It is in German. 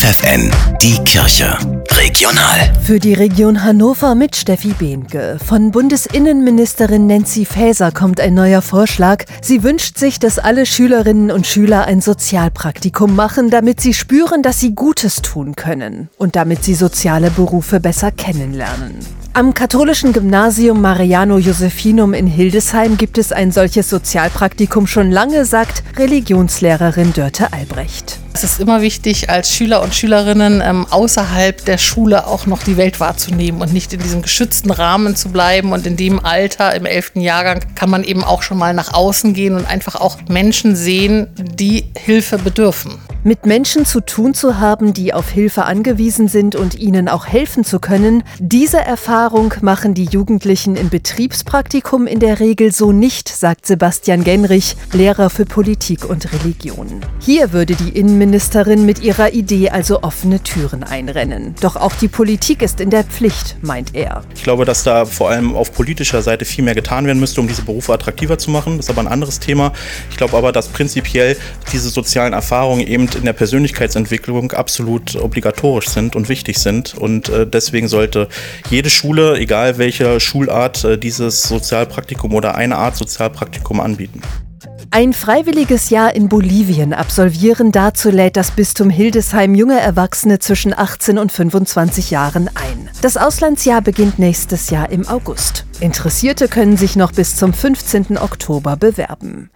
FFN, die Kirche. Regional. Für die Region Hannover mit Steffi Behnke. Von Bundesinnenministerin Nancy Faeser kommt ein neuer Vorschlag. Sie wünscht sich, dass alle Schülerinnen und Schüler ein Sozialpraktikum machen, damit sie spüren, dass sie Gutes tun können und damit sie soziale Berufe besser kennenlernen. Am katholischen Gymnasium Mariano Josephinum in Hildesheim gibt es ein solches Sozialpraktikum schon lange, sagt Religionslehrerin Dörte Albrecht. Es ist immer wichtig, als Schüler und Schülerinnen ähm, außerhalb der Schule auch noch die Welt wahrzunehmen und nicht in diesem geschützten Rahmen zu bleiben. Und in dem Alter, im elften Jahrgang, kann man eben auch schon mal nach außen gehen und einfach auch Menschen sehen, die Hilfe bedürfen. Mit Menschen zu tun zu haben, die auf Hilfe angewiesen sind und ihnen auch helfen zu können, diese Erfahrung machen die Jugendlichen im Betriebspraktikum in der Regel so nicht, sagt Sebastian Genrich, Lehrer für Politik und Religion. Hier würde die Innenministerin mit ihrer Idee also offene Türen einrennen. Doch auch die Politik ist in der Pflicht, meint er. Ich glaube, dass da vor allem auf politischer Seite viel mehr getan werden müsste, um diese Berufe attraktiver zu machen. Das ist aber ein anderes Thema. Ich glaube aber, dass prinzipiell diese sozialen Erfahrungen eben in der Persönlichkeitsentwicklung absolut obligatorisch sind und wichtig sind. Und äh, deswegen sollte jede Schule, egal welche Schulart, äh, dieses Sozialpraktikum oder eine Art Sozialpraktikum anbieten. Ein freiwilliges Jahr in Bolivien absolvieren, dazu lädt das Bistum Hildesheim junge Erwachsene zwischen 18 und 25 Jahren ein. Das Auslandsjahr beginnt nächstes Jahr im August. Interessierte können sich noch bis zum 15. Oktober bewerben.